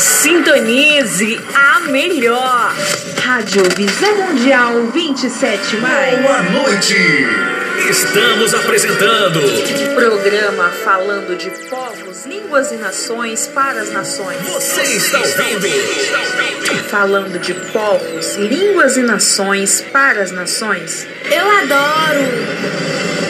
Sintonize a melhor. Rádio Visão Mundial 27 mais. Boa noite. Estamos apresentando Programa falando de povos, línguas e nações para as nações. Você está ouvindo? Falando de povos, línguas e nações para as nações. Eu adoro!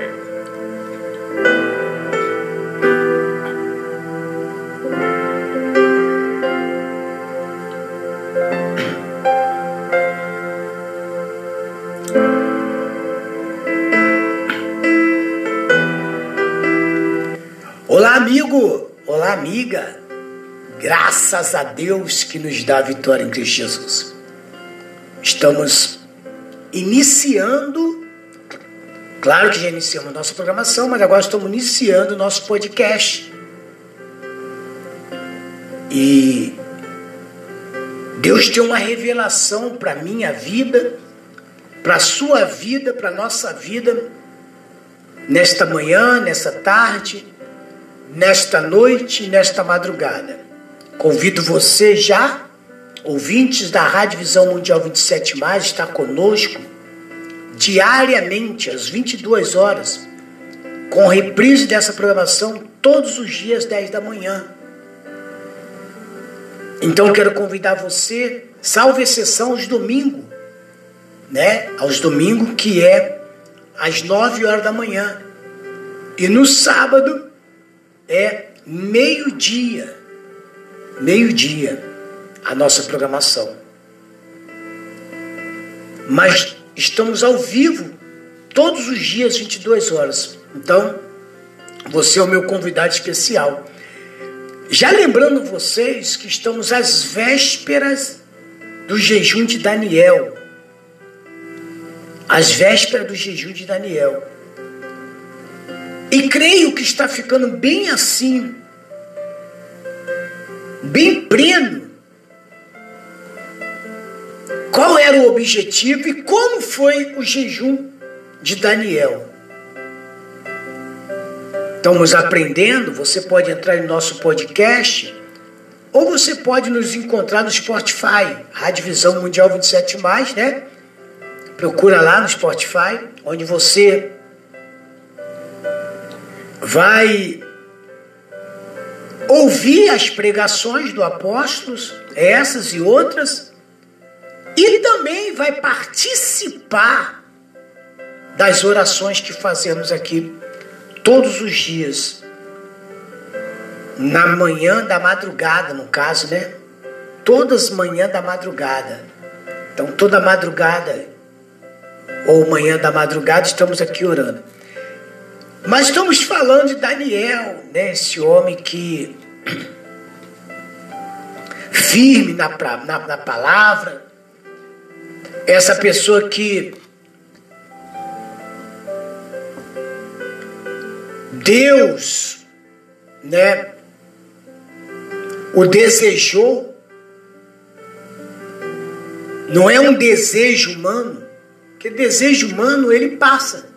Amiga! Graças a Deus que nos dá a vitória em Cristo Jesus. Estamos iniciando, claro que já iniciamos nossa programação, mas agora estamos iniciando o nosso podcast. E Deus tem uma revelação para minha vida, para sua vida, para nossa vida, nesta manhã, nessa tarde, nesta noite nesta madrugada. Convido você já, ouvintes da Rádio Visão Mundial 27, estar conosco diariamente, às 22 horas, com reprise dessa programação todos os dias, 10 da manhã. Então quero convidar você, salve exceção aos domingos, né? Aos domingos, que é às 9 horas da manhã. E no sábado, é meio-dia. Meio-dia a nossa programação. Mas estamos ao vivo todos os dias, 22 horas. Então, você é o meu convidado especial. Já lembrando vocês que estamos às vésperas do jejum de Daniel. Às vésperas do jejum de Daniel. E creio que está ficando bem assim, bem pleno. Qual era o objetivo e como foi o jejum de Daniel? Estamos aprendendo. Você pode entrar em nosso podcast ou você pode nos encontrar no Spotify, Rádio Visão Mundial 27, né? Procura lá no Spotify, onde você vai ouvir as pregações do apóstolos, essas e outras, e também vai participar das orações que fazemos aqui todos os dias, na manhã da madrugada, no caso, né? Todas manhã da madrugada. Então, toda madrugada ou manhã da madrugada estamos aqui orando. Mas estamos falando de Daniel, né? esse homem que firme na, na, na palavra, essa pessoa que Deus, né, o desejou, não é um desejo humano, porque desejo humano ele passa.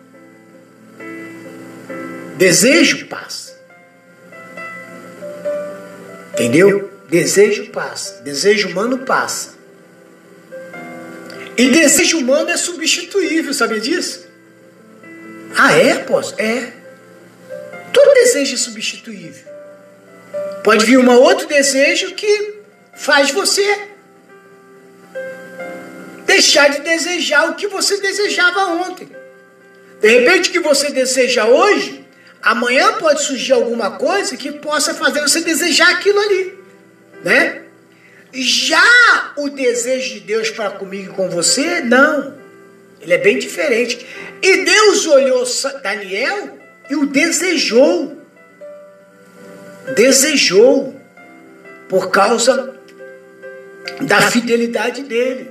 Desejo passa. Entendeu? Desejo passa. Desejo humano passa. E desejo humano é substituível, sabia disso? Ah, é, posso? É. Todo desejo é substituível. Pode vir um outro desejo que faz você deixar de desejar o que você desejava ontem. De repente, o que você deseja hoje Amanhã pode surgir alguma coisa que possa fazer você desejar aquilo ali, né? Já o desejo de Deus para comigo e com você, não. Ele é bem diferente. E Deus olhou Daniel e o desejou. Desejou. Por causa da fidelidade dele.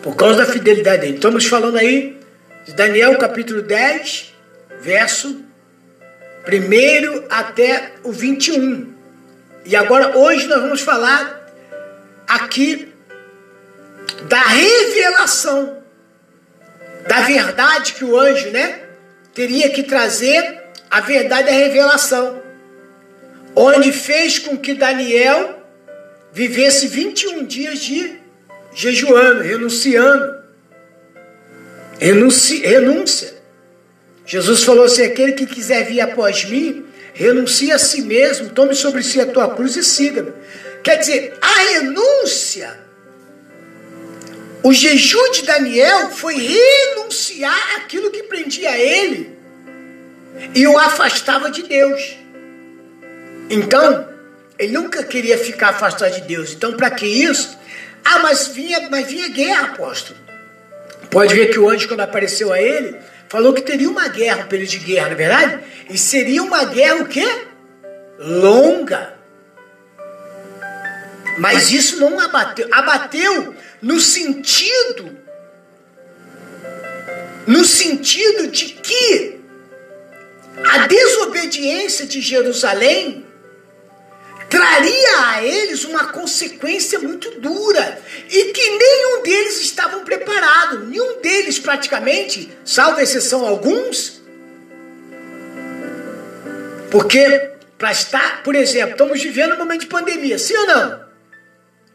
Por causa da fidelidade dele. Estamos falando aí Daniel capítulo 10, verso 1 até o 21. E agora, hoje, nós vamos falar aqui da revelação da verdade que o anjo, né, teria que trazer a verdade da revelação, onde fez com que Daniel vivesse 21 dias de jejuando, renunciando. Renunci, renúncia. Jesus falou assim: aquele que quiser vir após mim, renuncie a si mesmo, tome sobre si a tua cruz e siga-me. Quer dizer, a renúncia, o jejum de Daniel foi renunciar aquilo que prendia ele e o afastava de Deus. Então, ele nunca queria ficar afastado de Deus. Então, para que isso? Ah, mas vinha, mas vinha guerra, apóstolo. Pode ver que o anjo, quando apareceu a ele, falou que teria uma guerra, um período de guerra, não é verdade? E seria uma guerra o quê? Longa. Mas isso não abateu. Abateu no sentido no sentido de que a desobediência de Jerusalém traria a eles uma consequência muito dura e que nenhum deles estavam preparados, nenhum deles praticamente, salvo exceção alguns, porque para estar, por exemplo, estamos vivendo um momento de pandemia, sim ou não?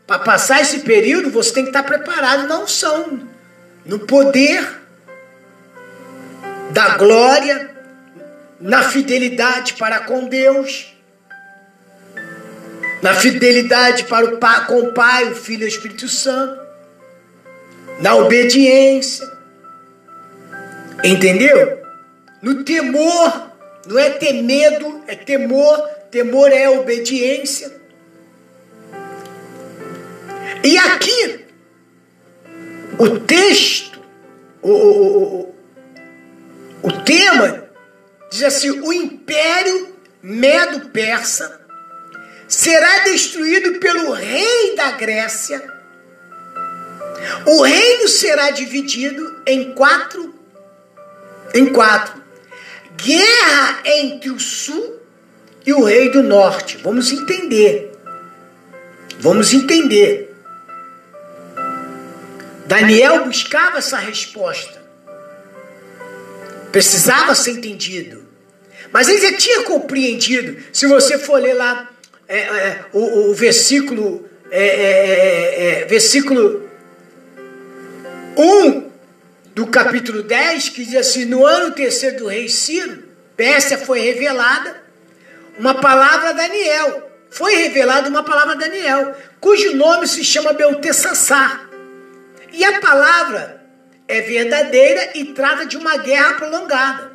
Para passar esse período, você tem que estar preparado na unção, no poder da glória, na fidelidade para com Deus na fidelidade para o pai, com o Pai, o Filho e o Espírito Santo, na obediência, entendeu? No temor, não é ter medo, é temor, temor é obediência. E aqui, o texto, o, o, o, o tema, diz assim: o império medo-persa será destruído pelo rei da Grécia. O reino será dividido em quatro em quatro. Guerra entre o sul e o rei do norte. Vamos entender. Vamos entender. Daniel buscava essa resposta. Precisava ser entendido. Mas ele já tinha compreendido. Se você for ler lá é, é, o, o, versículo, é, é, é versículo 1 do capítulo 10, que diz assim: No ano terceiro do rei Ciro, Pérsia foi revelada uma palavra a Daniel. Foi revelada uma palavra a Daniel, cujo nome se chama Beltessassar. E a palavra é verdadeira e trata de uma guerra prolongada.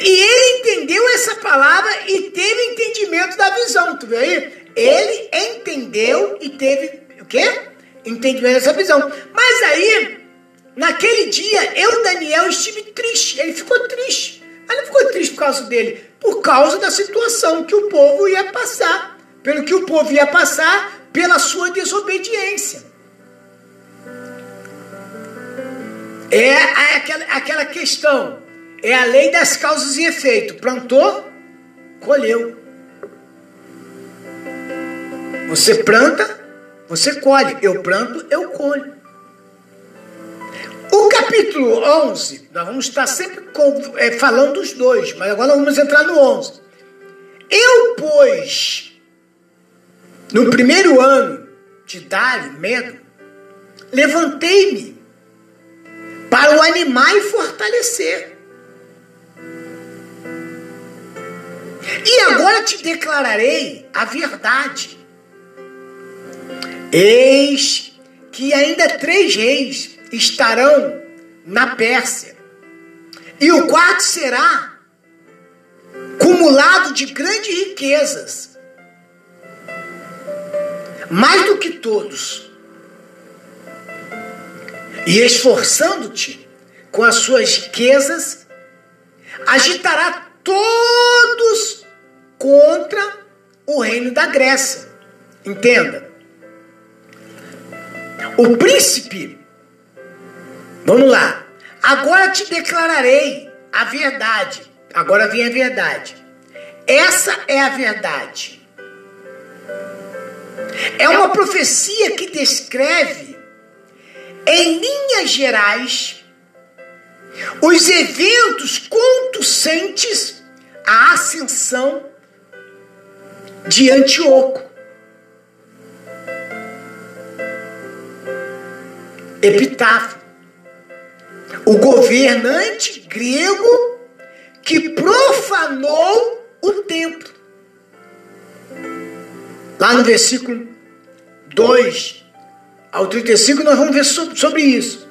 E ele entendeu essa palavra e teve entendimento da visão. Tu vê aí? Ele entendeu e teve o quê? Entendimento dessa visão. Mas aí, naquele dia, eu, Daniel, estive triste. Ele ficou triste. Mas não ficou triste por causa dele, por causa da situação que o povo ia passar. Pelo que o povo ia passar pela sua desobediência. É aquela, aquela questão. É a lei das causas e efeito. Plantou, colheu. Você planta, você colhe. Eu planto, eu colho. O capítulo 11, nós vamos estar sempre é, falando dos dois, mas agora vamos entrar no 11. Eu, pois, no primeiro ano de Dário, medo, levantei-me para o animar e fortalecer. E agora te declararei a verdade. Eis que ainda três reis estarão na Pérsia, e o quarto será cumulado de grandes riquezas, mais do que todos, e esforçando-te com as suas riquezas, agitará todos contra o reino da Grécia. Entenda. O príncipe Vamos lá. Agora te declararei a verdade. Agora vem a verdade. Essa é a verdade. É uma profecia que descreve, em linhas gerais, os eventos conducentes à ascensão de Antíoco. Epitáfio. O governante grego que profanou o templo. Lá no versículo 2 ao 35, nós vamos ver sobre isso.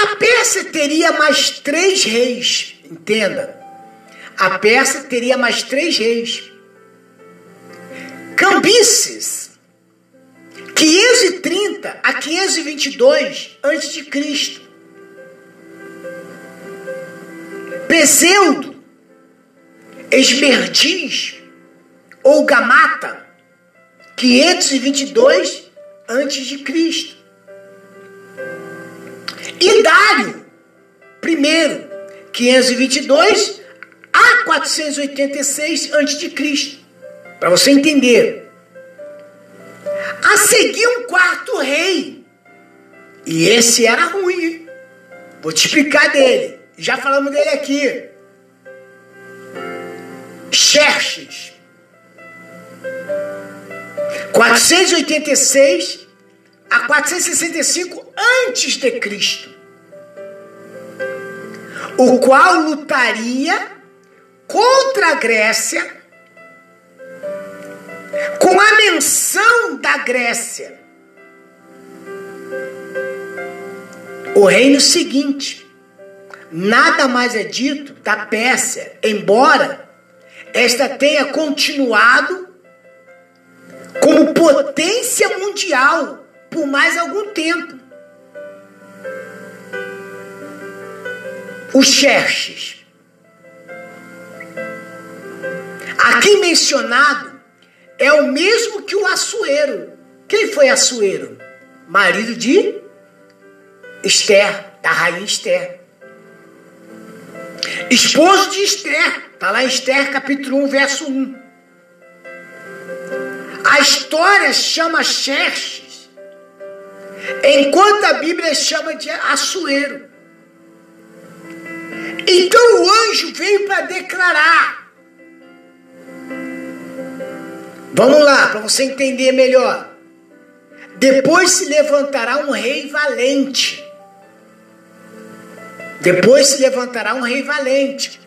A Pérsia teria mais três reis, entenda. A Pérsia teria mais três reis. Cambises, 530 a 522 a.C. Peseudo, Esmerdiz ou Gamata, 522 a.C. E Dário, primeiro, 522 a 486 a.C. Para você entender. A seguir um quarto rei. E esse era ruim. Vou te explicar dele. Já falamos dele aqui. Xerxes. 486 a 465 antes de Cristo. O qual lutaria contra a Grécia com a menção da Grécia. O reino seguinte, nada mais é dito da Pérsia, embora esta tenha continuado como potência mundial por mais algum tempo. Os Xerxes. Aqui mencionado é o mesmo que o Assuero. Quem foi Assuero? Marido de Esther, da rainha Esther. Esposo de Esther, está lá em Esther capítulo 1, verso 1. A história chama Xerxes, enquanto a Bíblia chama de Assuero. Então o anjo veio para declarar Vamos lá, para você entender melhor. Depois se levantará um rei valente. Depois se levantará um rei valente,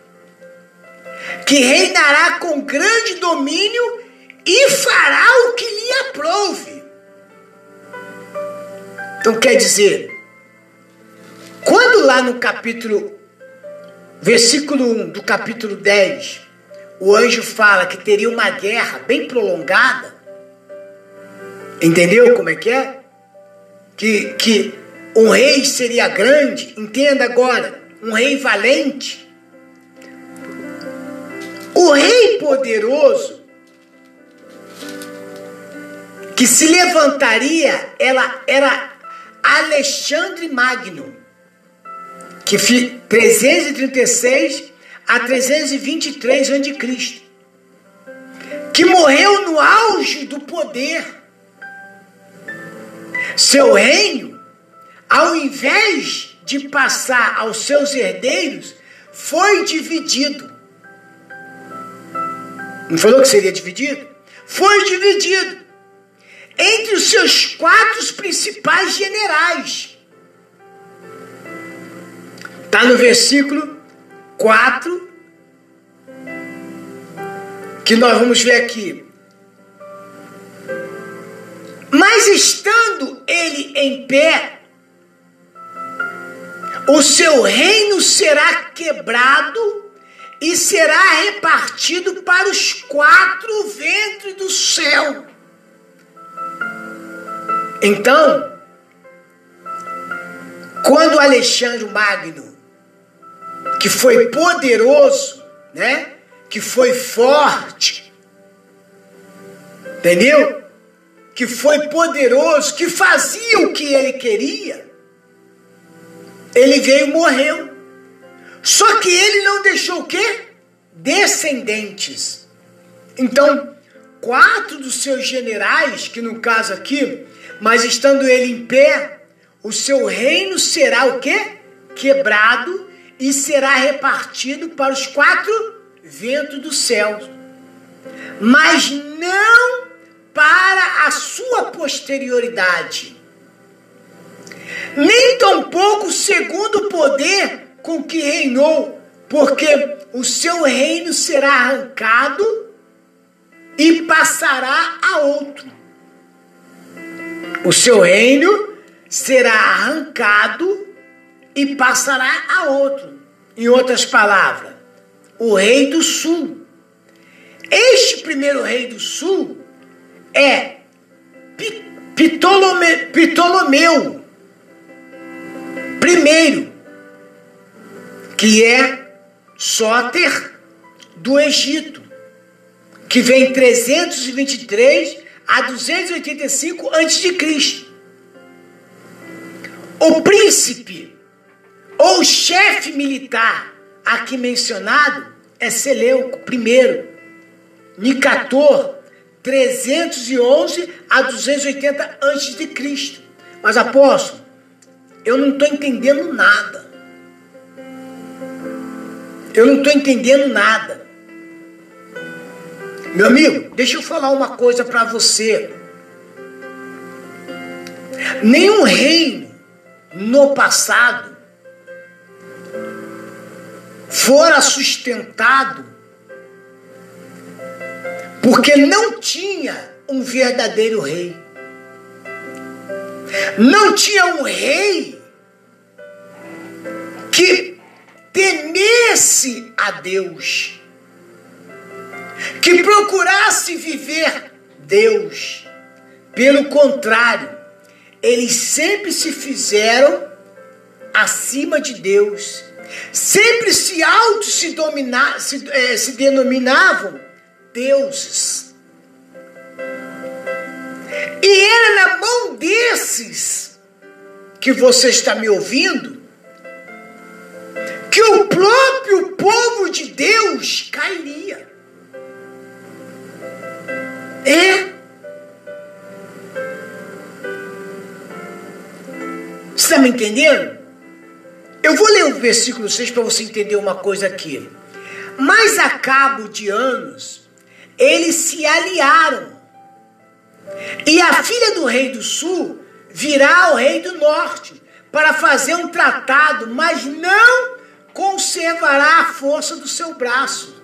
que reinará com grande domínio e fará o que lhe aprouve. Então quer dizer, quando lá no capítulo, versículo 1 do capítulo 10, o anjo fala que teria uma guerra bem prolongada. Entendeu como é que é? Que, que um rei seria grande, entenda agora, um rei valente. O rei poderoso que se levantaria, ela era Alexandre Magno, que 336 a 323 a.C., que morreu no auge do poder. Seu reino, ao invés de passar aos seus herdeiros, foi dividido. Não falou que seria dividido? Foi dividido entre os seus quatro principais generais. Está no versículo 4, que nós vamos ver aqui. Mas estando ele em pé, o seu reino será quebrado e será repartido para os quatro ventres do céu. Então, quando Alexandre Magno que foi poderoso, né? Que foi forte. Entendeu? Que foi poderoso, que fazia o que ele queria. Ele veio e morreu. Só que ele não deixou o quê? Descendentes. Então, quatro dos seus generais, que no caso aqui, mas estando ele em pé, o seu reino será o quê? Quebrado e será repartido para os quatro ventos do céu. Mas não para a sua posterioridade. Nem tampouco segundo o poder com que reinou, porque o seu reino será arrancado e passará a outro. O seu reino será arrancado e passará a outro. Em outras palavras, o rei do sul. Este primeiro rei do sul é Ptolome, Ptolomeu primeiro, que é Sóter do Egito, que vem 323 a 285 a.C. O príncipe ou chefe militar aqui mencionado é Seleuco I, Nicator 311 a 280 a.C. Mas apóstolo, eu não estou entendendo nada. Eu não estou entendendo nada. Meu amigo, deixa eu falar uma coisa para você. Nenhum reino no passado fora sustentado porque não tinha um verdadeiro rei. Não tinha um rei que temesse a Deus que procurasse viver Deus. Pelo contrário, eles sempre se fizeram acima de Deus, sempre se auto se, dominar, se, é, se denominavam deuses. E era na mão desses que você está me ouvindo que o próprio povo de Deus cairia. Você está me entendendo? Eu vou ler o versículo 6 para você entender uma coisa aqui. Mas a cabo de anos, eles se aliaram. E a filha do rei do sul virá ao rei do norte para fazer um tratado, mas não conservará a força do seu braço.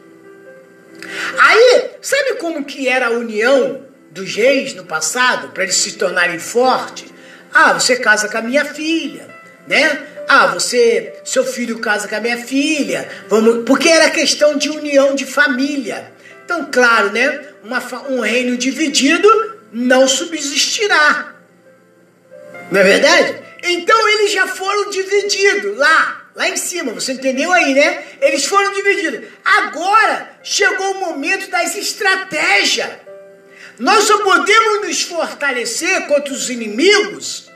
Aí, sabe como que era a união dos reis no passado, para eles se tornarem fortes? Ah, você casa com a minha filha, né? Ah, você, seu filho casa com a minha filha, vamos, porque era questão de união de família. Então, claro, né? Uma, um reino dividido não subsistirá. Não é verdade? Então eles já foram divididos lá lá em cima, você entendeu aí, né? Eles foram divididos. Agora chegou o momento das estratégias. Nós só podemos nos fortalecer contra os inimigos.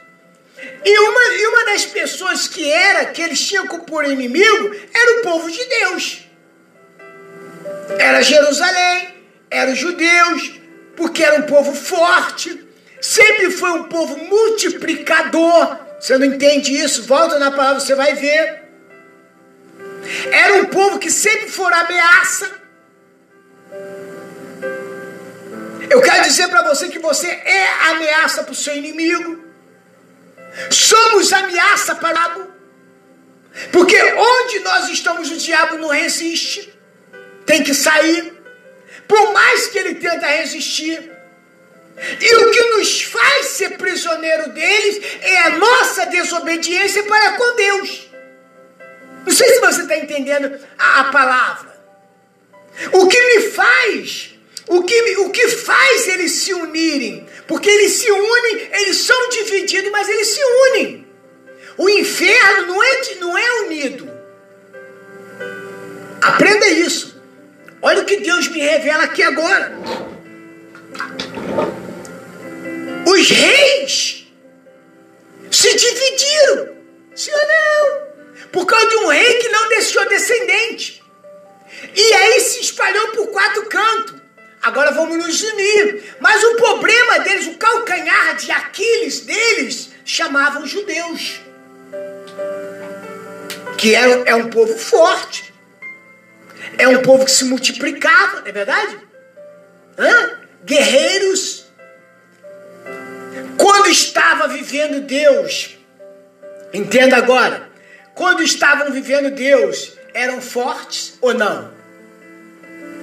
E uma, e uma das pessoas que era, que eles tinham por inimigo, era o povo de Deus. Era Jerusalém, eram os judeus, porque era um povo forte, sempre foi um povo multiplicador. Você não entende isso? Volta na palavra, você vai ver. Era um povo que sempre for ameaça. Eu quero dizer para você que você é ameaça para o seu inimigo. Somos ameaça para o diabo. Porque onde nós estamos, o diabo não resiste. Tem que sair. Por mais que ele tenta resistir. E o que nos faz ser prisioneiro deles é a nossa desobediência para com Deus. Não sei se você está entendendo a, a, palavra. O que me faz, o que, o que faz eles se unirem? Porque eles se unem, eles são divididos, mas eles se unem. O inferno não é, não é unido. Aprenda isso. Olha o que Deus me revela aqui agora. Os reis se dividiram. Sim ou não? por causa de um rei que não deixou descendente. E aí se espalhou por quatro cantos. Agora vamos nos unir. Mas o problema deles, o calcanhar de Aquiles deles, chamavam judeus. Que é, é um povo forte. É um povo que se multiplicava, não é verdade? Hã? Guerreiros. Quando estava vivendo Deus, entenda agora, quando estavam vivendo Deus, eram fortes ou não?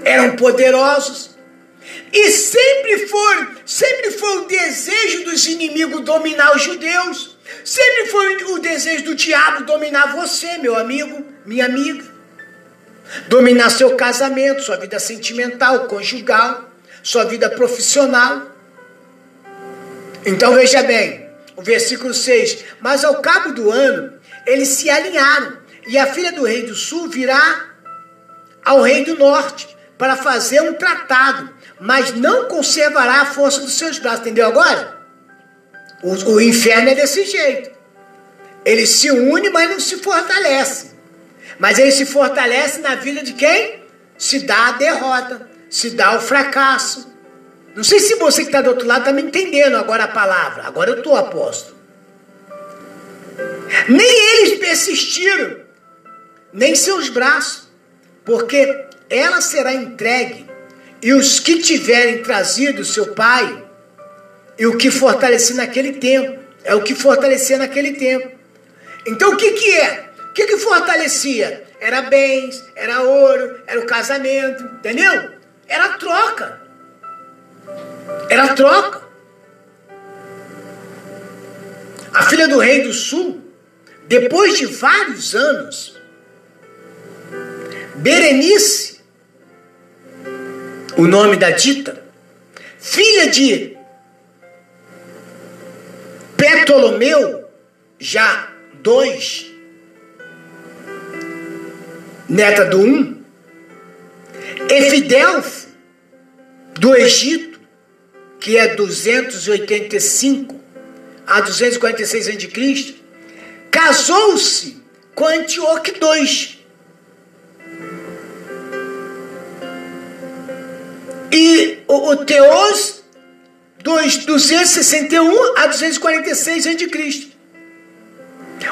Eram poderosos? E sempre foi, sempre foi o desejo dos inimigos dominar os judeus. Sempre foi o desejo do diabo dominar você, meu amigo, minha amiga. Dominar seu casamento, sua vida sentimental, conjugal, sua vida profissional. Então veja bem, o versículo 6: Mas ao cabo do ano, eles se alinharam, e a filha do rei do sul virá ao rei do norte para fazer um tratado, mas não conservará a força dos seus braços. Entendeu agora? O, o inferno é desse jeito. Ele se une, mas não se fortalece. Mas ele se fortalece na vida de quem? Se dá a derrota, se dá o fracasso. Não sei se você que está do outro lado está me entendendo agora a palavra. Agora eu estou apóstolo. Nem eles persistiram, nem seus braços, porque ela será entregue, e os que tiverem trazido seu pai, e o que fortalecer naquele tempo, é o que fortalecia naquele tempo. Então o que, que é? O que, que fortalecia? Era bens, era ouro, era o casamento, entendeu? Era troca. Era troca. A filha do rei do sul, depois de vários anos, Berenice o nome da dita, filha de Ptolomeu, já dois, neta do um, Efidelfo, do Egito, que é 285 a 246 a.C., casou-se com Antioque II, E o, o Teos, dos 261 a 246 a.C.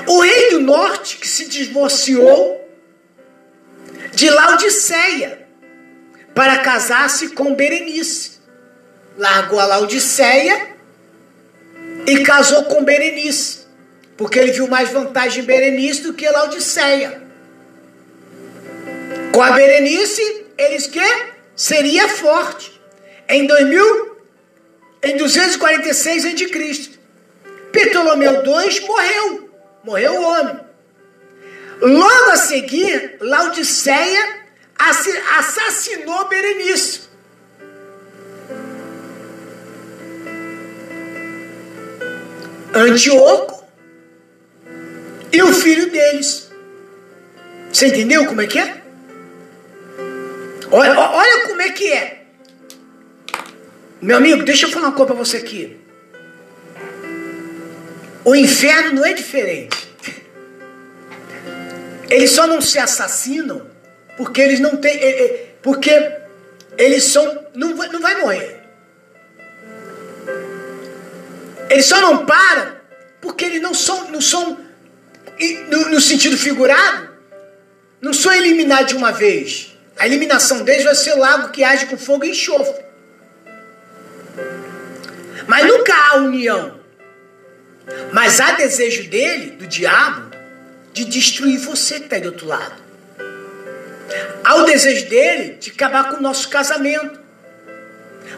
O rei do norte, que se divorciou de Laodiceia para casar-se com Berenice. Largou a Laodiceia e casou com Berenice, porque ele viu mais vantagem em Berenice do que Laodiceia. Com a Berenice, eles que seria forte. Em 2000, em 246 a.C. Ptolomeu II morreu. Morreu o homem. Logo a seguir, Laodiceia assassinou Berenice. Antíoco e o filho deles. Você entendeu como é que é? Olha, olha como é que é. Meu amigo, deixa eu falar uma coisa para você aqui. O inferno não é diferente. Eles só não se assassinam porque eles não têm. Porque eles são. Não não vai morrer. Eles só não param porque eles não são. Não são no, no sentido figurado, não são eliminados de uma vez. A eliminação deles vai ser o lago que age com fogo e enxofre. Mas nunca há união. Mas há desejo dele, do diabo, de destruir você que está do outro lado. Há o desejo dele de acabar com o nosso casamento,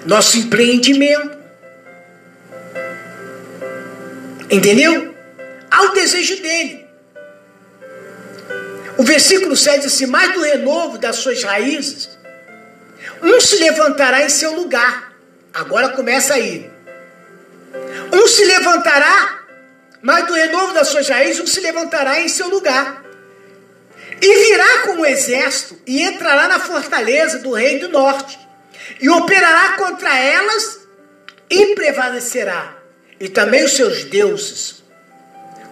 nosso empreendimento. Entendeu? Há o desejo dele. O versículo 7 diz assim: Mais do renovo das suas raízes, um se levantará em seu lugar. Agora começa aí. Um se levantará, mais do renovo das suas raízes, um se levantará em seu lugar. E virá como exército e entrará na fortaleza do rei do norte. E operará contra elas e prevalecerá. E também os seus deuses,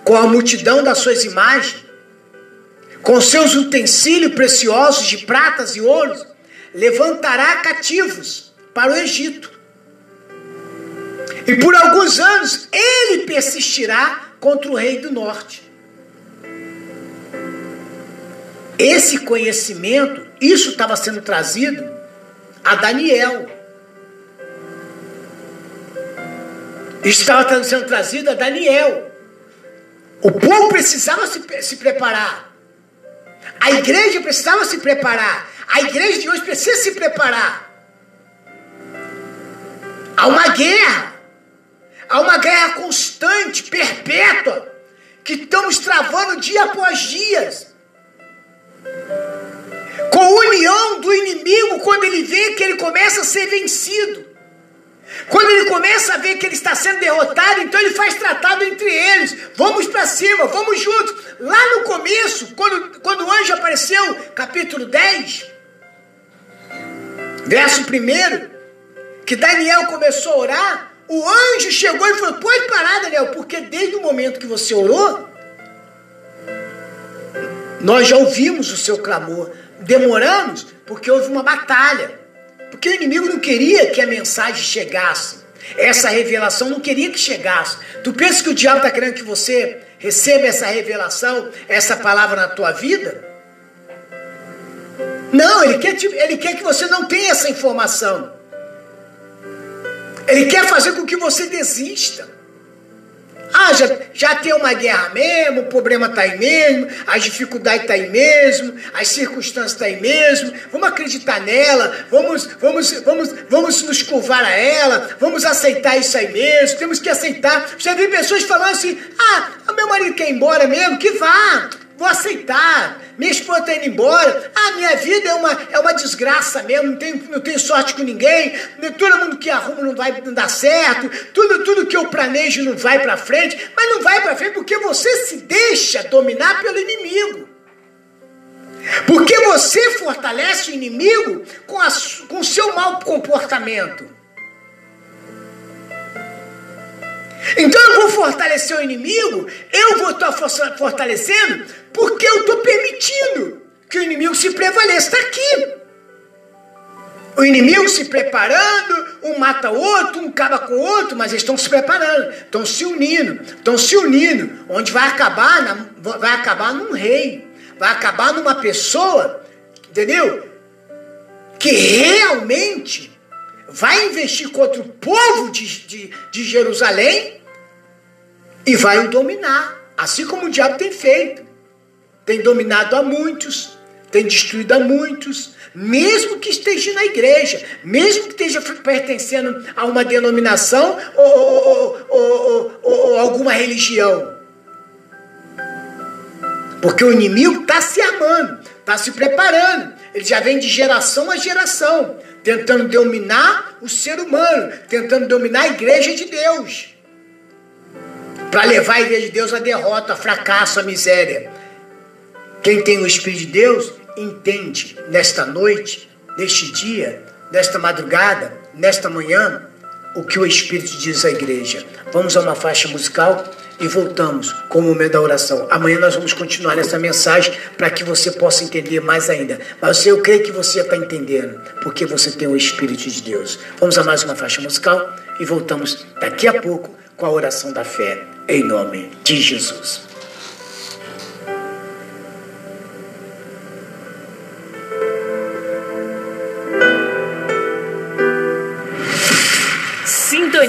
com a multidão das suas imagens, com seus utensílios preciosos de pratas e ouros, levantará cativos para o Egito. E por alguns anos ele persistirá contra o rei do norte. Esse conhecimento, isso estava sendo trazido a Daniel. Isso estava sendo trazido a Daniel. O povo precisava se, se preparar. A igreja precisava se preparar. A igreja de hoje precisa se preparar. Há uma guerra. Há uma guerra constante, perpétua, que estamos travando dia após dia. Com a união do inimigo, quando ele vê que ele começa a ser vencido. Quando ele começa a ver que ele está sendo derrotado, então ele faz tratado entre eles. Vamos para cima, vamos juntos. Lá no começo, quando, quando o anjo apareceu, capítulo 10, verso 1, que Daniel começou a orar, o anjo chegou e falou: Pode parar, Daniel, porque desde o momento que você orou, nós já ouvimos o seu clamor. Demoramos porque houve uma batalha. Porque o inimigo não queria que a mensagem chegasse. Essa revelação não queria que chegasse. Tu pensa que o diabo está querendo que você receba essa revelação, essa palavra na tua vida? Não, ele quer, ele quer que você não tenha essa informação. Ele quer fazer com que você desista. Ah, já, já tem uma guerra mesmo, o problema está aí mesmo, as dificuldades está aí mesmo, as circunstâncias estão tá aí mesmo, vamos acreditar nela, vamos, vamos, vamos, vamos nos curvar a ela, vamos aceitar isso aí mesmo, temos que aceitar. Já vi pessoas falando assim, ah, meu marido quer ir embora mesmo, que vá, vou aceitar. Minha esposa está indo embora. Ah, minha vida é uma, é uma desgraça mesmo. Não tenho, não tenho sorte com ninguém. Todo mundo que arruma não vai não dá certo. Tudo, tudo que eu planejo não vai para frente. Mas não vai para frente porque você se deixa dominar pelo inimigo. Porque você fortalece o inimigo com, a, com o seu mau comportamento. Então eu vou fortalecer o inimigo, eu vou estar fortalecendo porque eu estou permitindo que o inimigo se prevaleça. Está aqui. O inimigo se preparando, um mata o outro, um acaba com o outro, mas eles estão se preparando, estão se unindo, estão se unindo, onde vai acabar, na, vai acabar num rei, vai acabar numa pessoa, entendeu? Que realmente vai investir contra o povo de, de, de Jerusalém e vai o dominar, assim como o diabo tem feito. Tem dominado a muitos, tem destruído a muitos, mesmo que esteja na igreja, mesmo que esteja pertencendo a uma denominação ou, ou, ou, ou alguma religião. Porque o inimigo está se amando, está se preparando. Ele já vem de geração a geração tentando dominar o ser humano, tentando dominar a igreja de Deus. Para levar a igreja de Deus à derrota, ao fracasso, à miséria. Quem tem o Espírito de Deus entende nesta noite, neste dia, nesta madrugada, nesta manhã, o que o Espírito diz à igreja. Vamos a uma faixa musical e voltamos com o momento da oração. Amanhã nós vamos continuar essa mensagem para que você possa entender mais ainda. Mas eu creio que você está entendendo, porque você tem o Espírito de Deus. Vamos a mais uma faixa musical e voltamos daqui a pouco com a oração da fé, em nome de Jesus.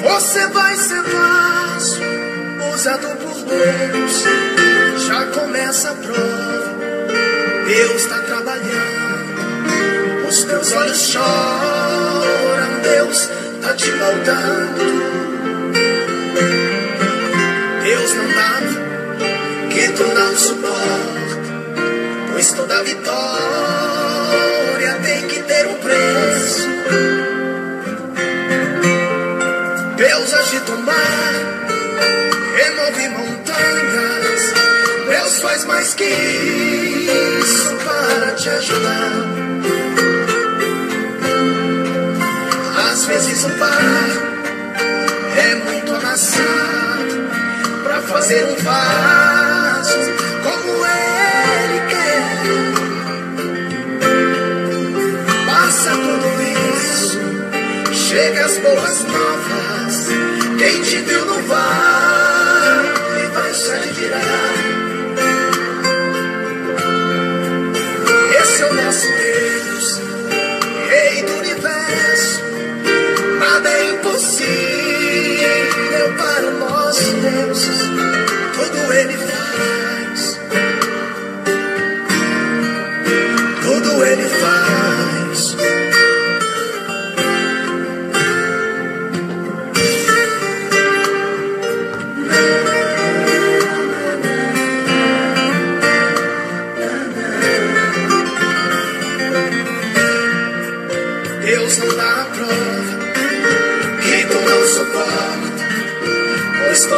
Você vai ser vaso usado por Deus. Já começa a prova. Deus está trabalhando. Os teus olhos choram. Deus está te moldando. Te ajudar. Às vezes o barco é muito amassado para fazer um vaso como ele quer. Passa tudo isso, chega as boas novas.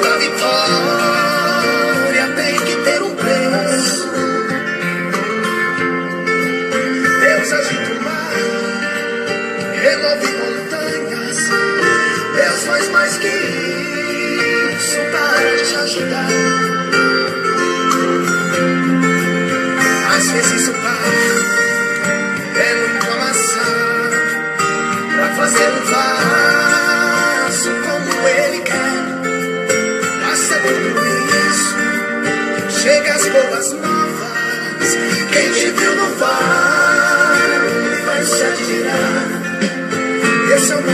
Pois toda vitória vai se admirar. Esse é o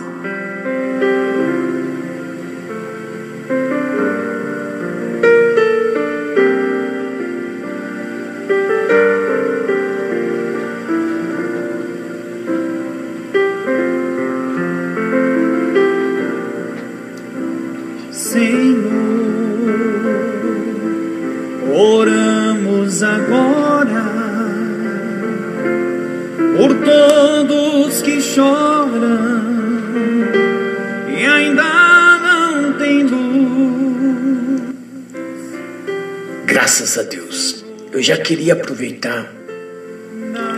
Eu já queria aproveitar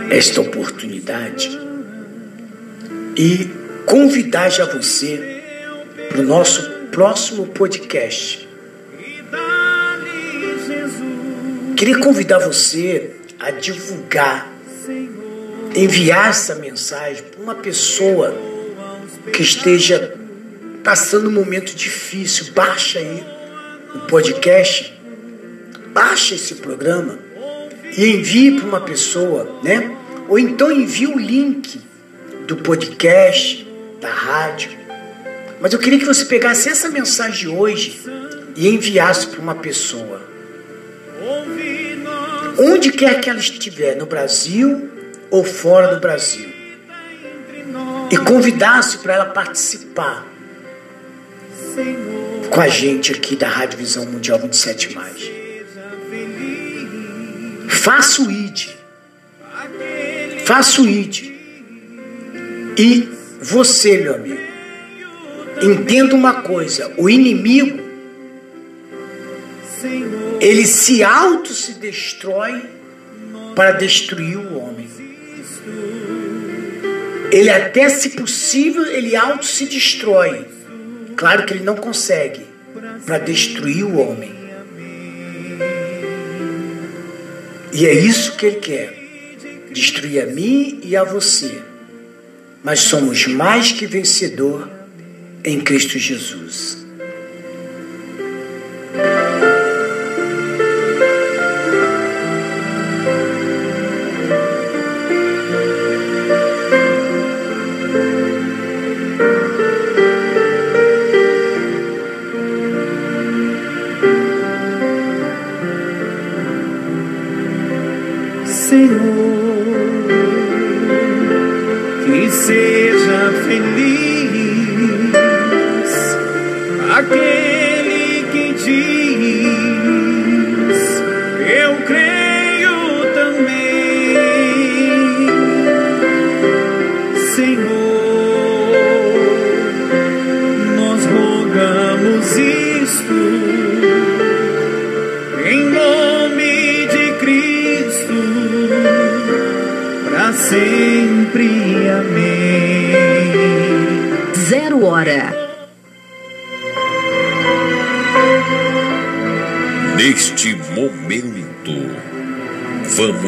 esta oportunidade e convidar já você para o nosso próximo podcast. Queria convidar você a divulgar, enviar essa mensagem para uma pessoa que esteja passando um momento difícil. Baixa aí o podcast, baixa esse programa e envie para uma pessoa, né? Ou então envie o link do podcast, da rádio. Mas eu queria que você pegasse essa mensagem hoje e enviasse para uma pessoa. Onde quer que ela estiver, no Brasil ou fora do Brasil. E convidasse para ela participar com a gente aqui da Rádio Visão Mundial 27. Mais. Seja feliz. Faça o ID. Aquele Faça o ID. E você, meu amigo, entenda uma coisa: o inimigo ele se auto se destrói para destruir o homem. Ele até, se possível, ele auto se destrói. Claro que ele não consegue para destruir o homem. E é isso que ele quer: destruir a mim e a você. Mas somos mais que vencedor em Cristo Jesus.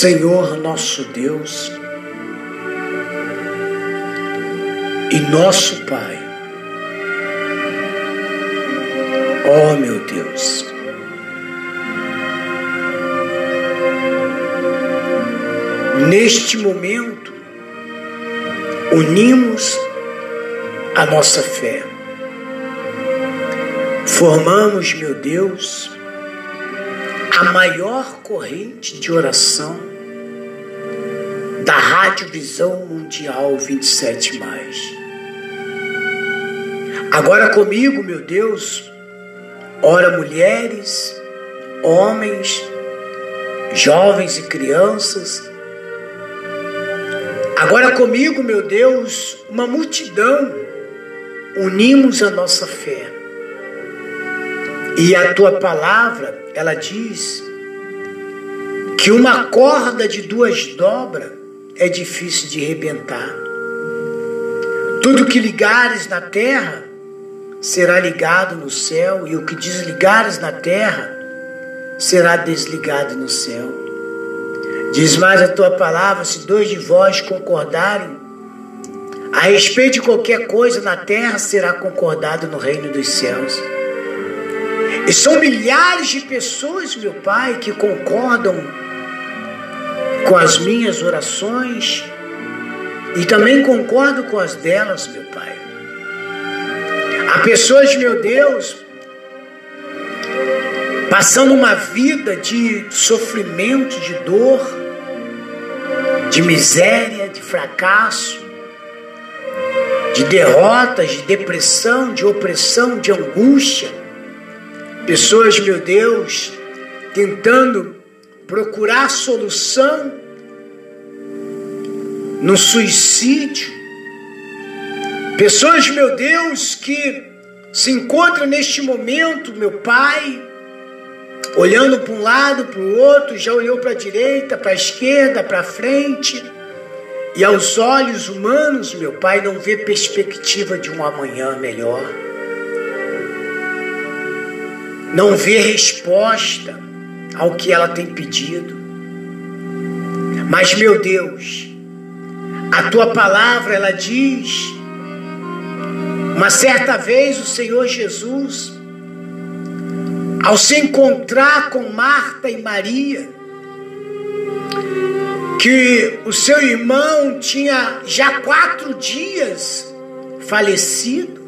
Senhor nosso Deus e nosso Pai. Oh meu Deus, neste momento unimos a nossa fé, formamos, meu Deus, a maior corrente de oração Rádio Visão Mundial 27 mais. Agora comigo, meu Deus, ora mulheres, homens, jovens e crianças. Agora comigo, meu Deus, uma multidão, unimos a nossa fé. E a tua palavra, ela diz que uma corda de duas dobras é difícil de rebentar. Tudo que ligares na terra será ligado no céu, e o que desligares na terra será desligado no céu. Diz mais a tua palavra: se dois de vós concordarem a respeito de qualquer coisa na terra, será concordado no reino dos céus. E são milhares de pessoas, meu Pai, que concordam com as minhas orações e também concordo com as delas, meu Pai. Há pessoas, meu Deus, passando uma vida de sofrimento, de dor, de miséria, de fracasso, de derrotas, de depressão, de opressão, de angústia. Pessoas, meu Deus, tentando procurar solução no suicídio. Pessoas, meu Deus, que se encontram neste momento, meu Pai, olhando para um lado, para o outro, já olhou para a direita, para a esquerda, para a frente, e aos olhos humanos, meu Pai, não vê perspectiva de um amanhã melhor. não vê resposta ao que ela tem pedido. Mas, meu Deus, a tua palavra ela diz, uma certa vez o Senhor Jesus, ao se encontrar com Marta e Maria, que o seu irmão tinha já quatro dias falecido,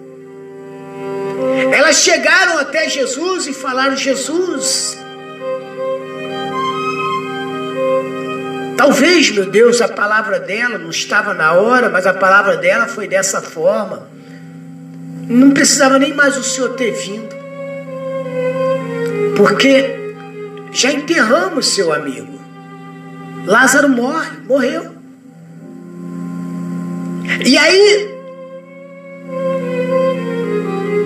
elas chegaram até Jesus e falaram: Jesus, talvez, meu Deus, a palavra dela não estava na hora, mas a palavra dela foi dessa forma. Não precisava nem mais o Senhor ter vindo, porque já enterramos seu amigo. Lázaro morre, morreu. E aí,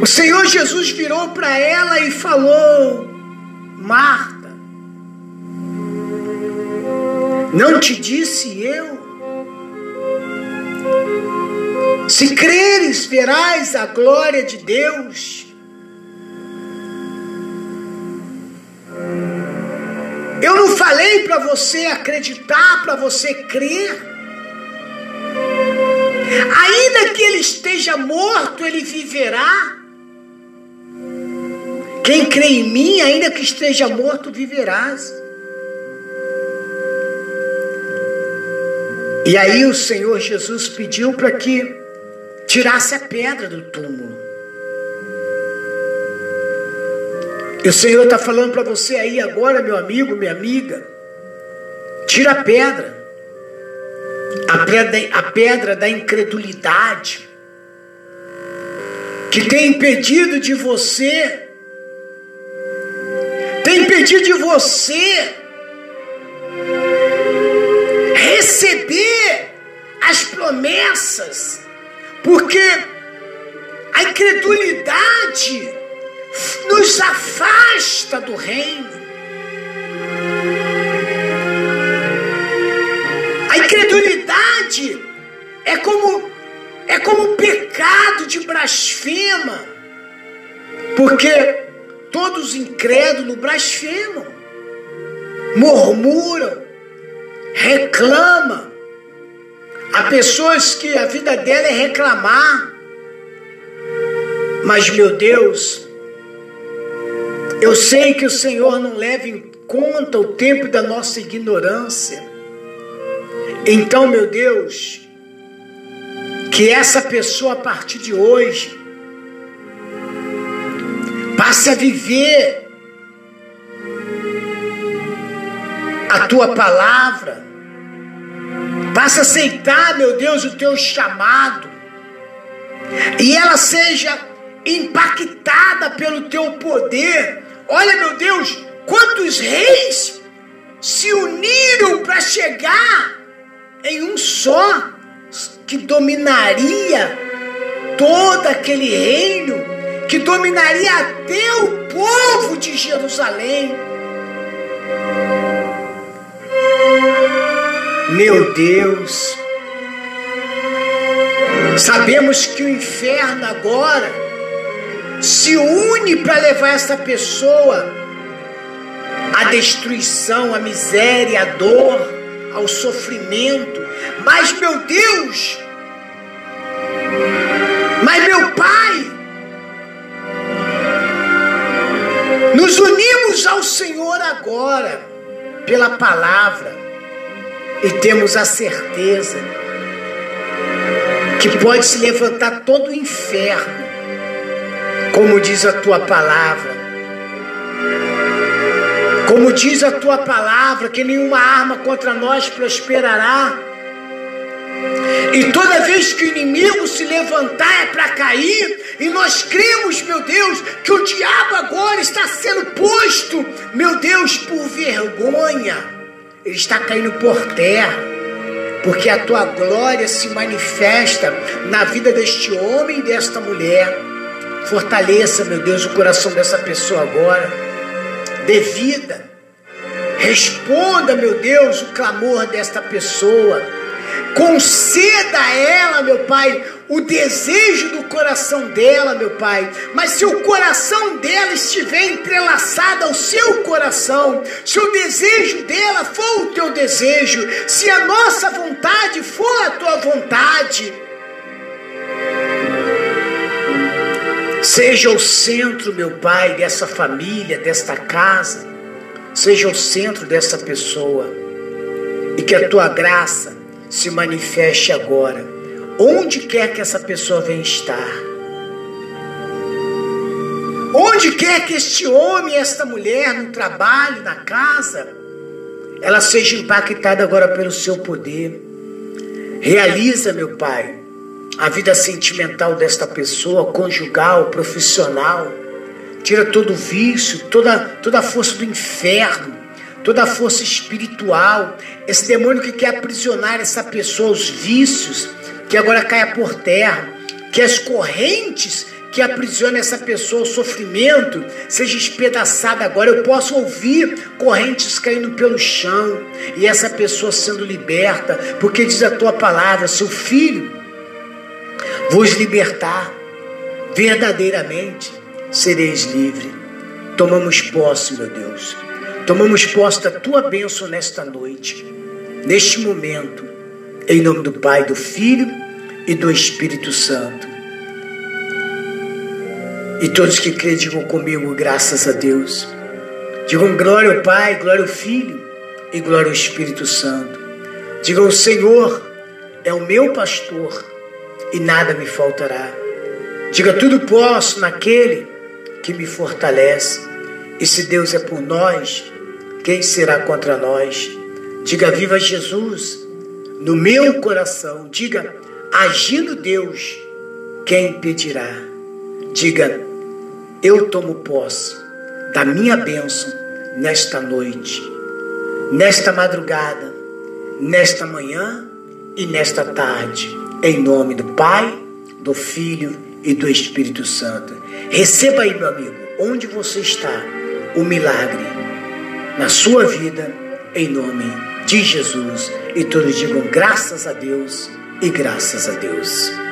o Senhor Jesus virou para ela e falou: Marta, não te disse eu? Se creres, verás a glória de Deus. Eu não falei para você acreditar, para você crer. Ainda que ele esteja morto, ele viverá. Quem crê em mim, ainda que esteja morto, viverás. E aí o Senhor Jesus pediu para que tirasse a pedra do túmulo. E o Senhor está falando para você aí agora, meu amigo, minha amiga, tira a pedra, a pedra, a pedra da incredulidade, que tem impedido de você tem impedido de você promessas, porque a incredulidade nos afasta do reino. A incredulidade é como é como um pecado de blasfema, porque Todos incrédulos blasfemam, murmuram, reclamam. Há pessoas que a vida dela é reclamar. Mas, meu Deus, eu sei que o Senhor não leva em conta o tempo da nossa ignorância. Então, meu Deus, que essa pessoa a partir de hoje Passe a viver a tua palavra. Passe a aceitar, meu Deus, o teu chamado. E ela seja impactada pelo teu poder. Olha, meu Deus, quantos reis se uniram para chegar em um só que dominaria todo aquele reino que dominaria até o povo de Jerusalém. Meu Deus, sabemos que o inferno agora se une para levar essa pessoa à destruição, à miséria, à dor, ao sofrimento. Mas, meu Deus, mas meu Pai, Nos unimos ao Senhor agora pela palavra e temos a certeza que pode se levantar todo o inferno, como diz a tua palavra. Como diz a tua palavra, que nenhuma arma contra nós prosperará e toda vez que o inimigo se levantar é para cair, e nós cremos, meu Deus, que o diabo agora está sendo posto, meu Deus, por vergonha. Ele está caindo por terra, porque a tua glória se manifesta na vida deste homem e desta mulher. Fortaleça, meu Deus, o coração dessa pessoa agora. Dê vida. Responda, meu Deus, o clamor desta pessoa Conceda a ela, meu Pai, o desejo do coração dela, meu Pai. Mas se o coração dela estiver entrelaçado ao seu coração, se o desejo dela for o teu desejo, se a nossa vontade for a tua vontade, seja o centro, meu Pai, dessa família, desta casa, seja o centro dessa pessoa, e que a tua graça se manifeste agora onde quer que essa pessoa venha estar. Onde quer que este homem, esta mulher, no trabalho, na casa, ela seja impactada agora pelo seu poder. Realiza, meu Pai, a vida sentimental desta pessoa, conjugal, profissional. Tira todo o vício, toda, toda a força do inferno, toda a força espiritual, esse demônio que quer aprisionar essa pessoa, os vícios, que agora caia por terra, que as correntes que aprisionam essa pessoa, o sofrimento, seja espedaçada agora. Eu posso ouvir correntes caindo pelo chão e essa pessoa sendo liberta, porque diz a tua palavra: seu filho vos libertar, verdadeiramente sereis livre. Tomamos posse, meu Deus. Tomamos posse da tua bênção nesta noite, neste momento em nome do Pai, do Filho e do Espírito Santo. E todos que creem, digam comigo, graças a Deus. Digam glória ao Pai, glória ao Filho e glória ao Espírito Santo. Digam: o Senhor é o meu pastor e nada me faltará. Diga: tudo posso naquele que me fortalece. E se Deus é por nós, quem será contra nós? Diga: viva Jesus! No meu coração. Diga, agindo Deus, quem impedirá? Diga, eu tomo posse da minha bênção nesta noite, nesta madrugada, nesta manhã e nesta tarde, em nome do Pai, do Filho e do Espírito Santo. Receba aí, meu amigo, onde você está, o milagre na sua vida, em nome de Jesus. E todos digam graças a Deus e graças a Deus.